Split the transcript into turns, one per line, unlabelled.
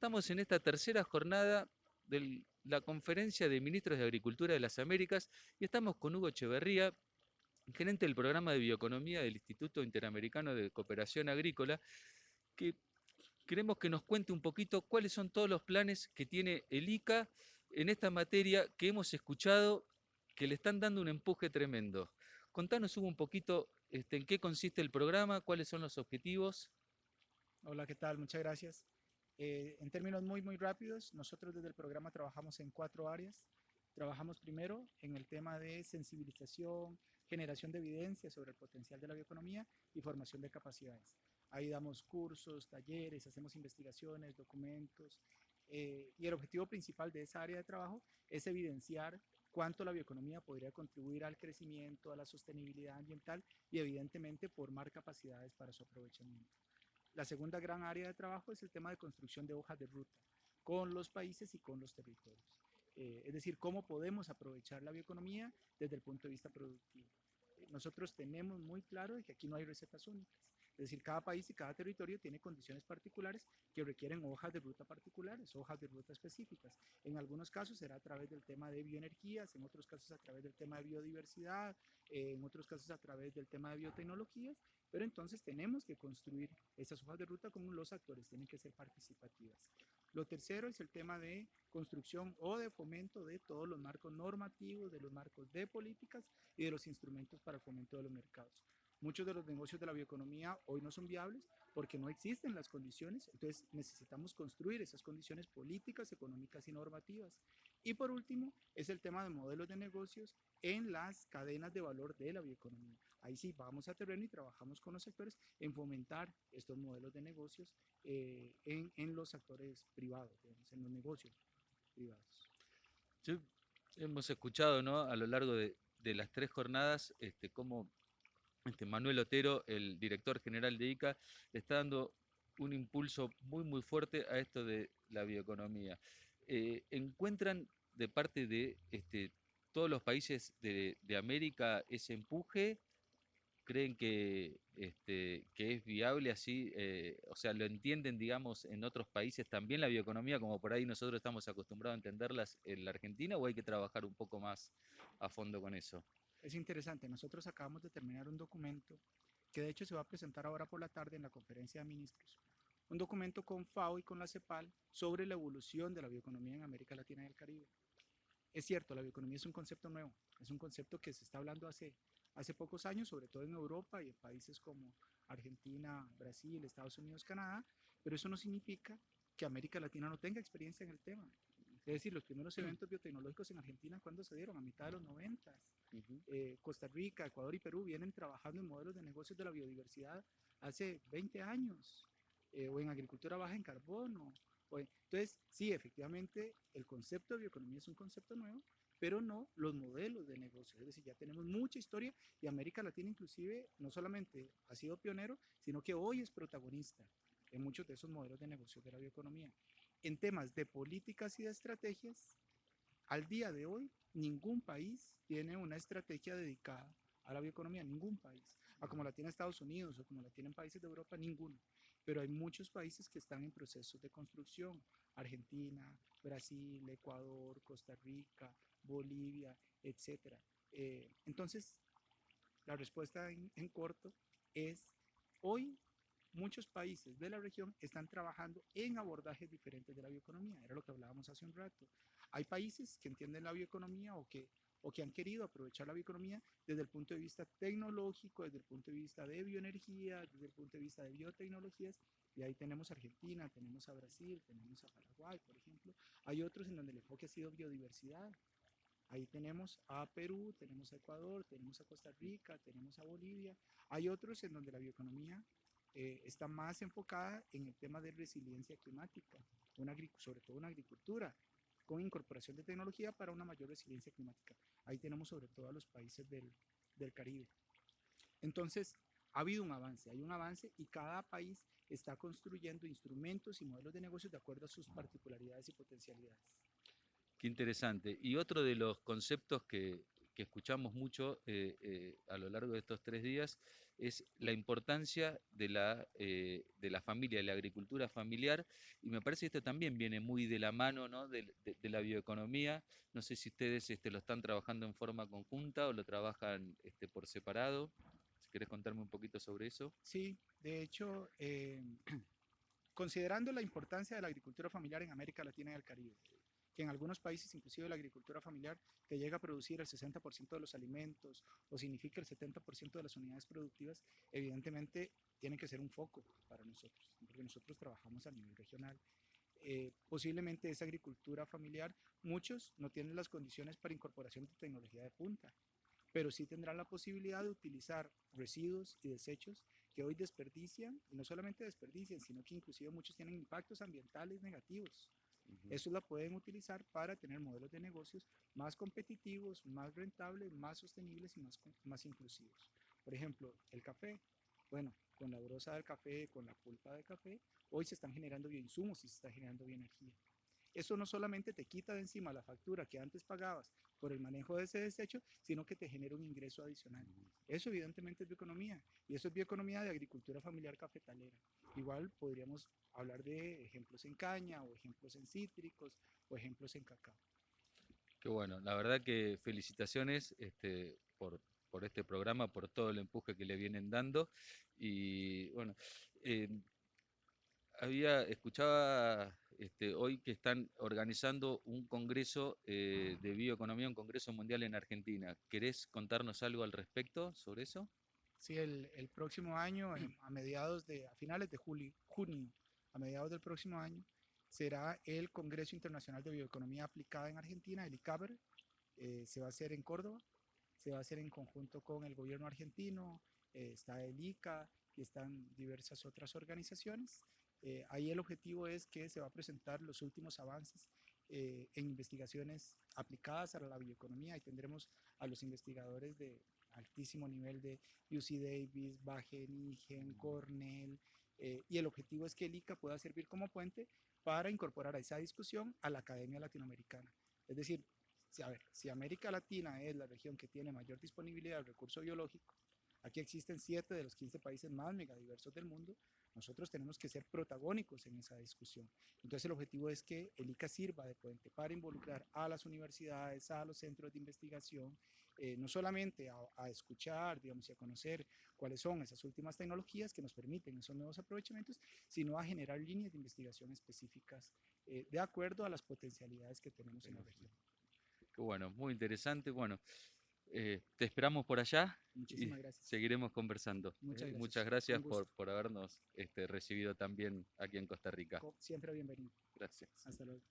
Estamos en esta tercera jornada de la Conferencia de Ministros de Agricultura de las Américas y estamos con Hugo Echeverría, gerente del programa de bioeconomía del Instituto Interamericano de Cooperación Agrícola, que queremos que nos cuente un poquito cuáles son todos los planes que tiene el ICA en esta materia que hemos escuchado que le están dando un empuje tremendo. Contanos Hugo un poquito este, en qué consiste el programa, cuáles son los objetivos.
Hola, ¿qué tal? Muchas gracias. Eh, en términos muy, muy rápidos, nosotros desde el programa trabajamos en cuatro áreas. Trabajamos primero en el tema de sensibilización, generación de evidencia sobre el potencial de la bioeconomía y formación de capacidades. Ahí damos cursos, talleres, hacemos investigaciones, documentos. Eh, y el objetivo principal de esa área de trabajo es evidenciar cuánto la bioeconomía podría contribuir al crecimiento, a la sostenibilidad ambiental y evidentemente formar capacidades para su aprovechamiento. La segunda gran área de trabajo es el tema de construcción de hojas de ruta con los países y con los territorios. Eh, es decir, cómo podemos aprovechar la bioeconomía desde el punto de vista productivo. Eh, nosotros tenemos muy claro que aquí no hay recetas únicas. Es decir, cada país y cada territorio tiene condiciones particulares que requieren hojas de ruta particulares, hojas de ruta específicas. En algunos casos será a través del tema de bioenergías, en otros casos a través del tema de biodiversidad, en otros casos a través del tema de biotecnologías, pero entonces tenemos que construir esas hojas de ruta como los actores tienen que ser participativas. Lo tercero es el tema de construcción o de fomento de todos los marcos normativos, de los marcos de políticas y de los instrumentos para el fomento de los mercados. Muchos de los negocios de la bioeconomía hoy no son viables porque no existen las condiciones, entonces necesitamos construir esas condiciones políticas, económicas y normativas. Y por último, es el tema de modelos de negocios en las cadenas de valor de la bioeconomía. Ahí sí, vamos a terreno y trabajamos con los sectores en fomentar estos modelos de negocios eh, en, en, los actores privados, en los negocios privados.
hemos escuchado ¿no? a lo largo de, de las tres jornadas este, cómo este Manuel Otero, el director general de ICA, le está dando un impulso muy, muy fuerte a esto de la bioeconomía. Eh, ¿Encuentran de parte de este, todos los países de, América ese empuje? ¿Creen que, este, que es viable así? Eh, o sea, ¿lo entienden, digamos, en otros países también la bioeconomía, como por ahí nosotros estamos acostumbrados a entenderlas en la Argentina, o hay que trabajar un poco más a fondo con eso?
Es interesante, nosotros acabamos de terminar un documento que de hecho se va a presentar ahora por la tarde en la conferencia de ministros. Un documento con FAO y con la CEPAL sobre la evolución de la bioeconomía en América Latina y el Caribe. Es cierto, la bioeconomía es un concepto nuevo, es un concepto que se está hablando hace, hace pocos años, sobre todo en Europa y en países como Argentina, Brasil, Estados Unidos, Canadá, pero eso no significa que América Latina no tenga experiencia en el tema. Es decir, los primeros eventos biotecnológicos en Argentina, ¿cuándo se dieron? A mitad de los 90. Eh, Costa Rica, Ecuador y Perú vienen trabajando en modelos de negocios de la biodiversidad hace 20 años, eh, o en agricultura baja en carbono. entonces, sí, efectivamente, el concepto de bioeconomía es un concepto nuevo, pero no los modelos de negocios. Es decir, ya tenemos mucha historia y América Latina inclusive no solamente ha sido pionero, sino que hoy es protagonista en muchos de esos modelos de negocios de la bioeconomía. En temas de políticas y de estrategias, al día de hoy, ningún país tiene una estrategia dedicada a la bioeconomía, ningún país. A como la tiene Estados Unidos o como la tienen países de Europa, ninguno. Pero hay muchos países que están en procesos de construcción. Argentina, Brasil, Ecuador, Costa Rica, Bolivia, etc. Eh, entonces, la respuesta en, en corto es, hoy muchos países de la región están trabajando en abordajes diferentes de la bioeconomía. Era lo que hablábamos hace un rato. Hay países que entienden la bioeconomía o que, o que han querido aprovechar la bioeconomía desde el punto de vista tecnológico, desde el punto de vista de bioenergía, desde el punto de vista de biotecnologías. Y ahí tenemos a Argentina, tenemos a Brasil, tenemos a Paraguay, por ejemplo. Hay otros en donde el enfoque ha sido biodiversidad. Ahí tenemos a Perú, tenemos a Ecuador, tenemos a Costa Rica, tenemos a Bolivia. Hay otros en donde la bioeconomía eh, está más enfocada en el tema de resiliencia climática, una, sobre todo una agricultura, con incorporación de tecnología para una mayor resiliencia climática. Ahí tenemos sobre todo a los países del, del Caribe. Entonces, ha habido un avance, hay un avance y cada país está construyendo instrumentos y modelos de negocios de acuerdo a sus particularidades y potencialidades.
Qué interesante. Y otro de los conceptos que, que escuchamos mucho eh, eh, a lo largo de estos tres días es la importancia de la, eh, de la familia, de la agricultura familiar, y me parece que esto también viene muy de la mano ¿no? de, la bioeconomía. No sé si ustedes este, lo están trabajando en forma conjunta o lo trabajan este, por separado. Si querés contarme un poquito sobre eso.
Sí, de hecho, considerando la importancia de la agricultura familiar en América Latina y el Caribe, que en algunos países inclusive la agricultura familiar te llega a producir el 60% de los alimentos o significa el 70% de las unidades productivas, evidentemente tiene que ser un foco para nosotros, porque nosotros trabajamos a nivel regional. Eh, posiblemente esa agricultura familiar, muchos no tienen las condiciones para incorporación de tecnología de punta, pero sí tendrán la posibilidad de utilizar residuos y desechos que hoy desperdician, y no solamente desperdician, sino que inclusive muchos tienen impactos ambientales negativos. Eso la pueden utilizar para tener modelos de negocios más competitivos, más rentables, más sostenibles y más, más inclusivos. Por ejemplo, el café. Bueno, con la brosa del café, con la pulpa del café, hoy se están generando bioinsumos y se está generando bioenergía. Eso no solamente te quita de encima la factura que antes pagabas por el manejo de ese desecho, sino que te genera un ingreso adicional. Eso evidentemente es bioeconomía y eso es bioeconomía de agricultura familiar cafetalera. Igual podríamos hablar de ejemplos en caña o ejemplos en cítricos o ejemplos en cacao.
Qué bueno, la verdad que felicitaciones este, por, por este programa, por todo el empuje que le vienen dando y bueno, eh, había escuchaba este, hoy que están organizando un congreso eh, de bioeconomía, un congreso mundial en Argentina. ¿Querés contarnos algo al respecto sobre eso?
Sí, el, próximo año, a mediados de, a finales de julio, junio, a mediados del próximo año, será el Congreso Internacional de Bioeconomía Aplicada en Argentina, el ICABR. Eh, se va a hacer en Córdoba, se va a hacer en conjunto con el gobierno argentino, eh, está el ICA y están diversas otras organizaciones. Eh, ahí el objetivo es que se va a presentar los últimos avances eh, en investigaciones aplicadas a la bioeconomía y tendremos a los investigadores de altísimo nivel de UC Davis, Wageningen, Cornell, eh, y el objetivo es que el ICA pueda servir como puente para incorporar a esa discusión a la academia latinoamericana. Es decir, si, a ver, si América Latina es la región que tiene mayor disponibilidad del recurso biológico, aquí existen 7 de los 15 países más megadiversos del mundo, nosotros tenemos que ser protagónicos en esa discusión. Entonces el objetivo es que el ICA sirva de puente para involucrar a las universidades, a los centros de investigación, eh, no solamente a, escuchar, digamos, y a conocer cuáles son esas últimas tecnologías que nos permiten esos nuevos aprovechamientos, sino a generar líneas de investigación específicas eh, de acuerdo a las potencialidades que tenemos en la región.
Qué bueno, muy interesante. Bueno, eh, te esperamos por allá.
Muchísimas gracias.
Seguiremos conversando. Muchas
¿eh?
gracias, Muchas gracias por, por, habernos este, recibido también aquí en Costa Rica.
Siempre bienvenido.
Gracias.
Hasta luego.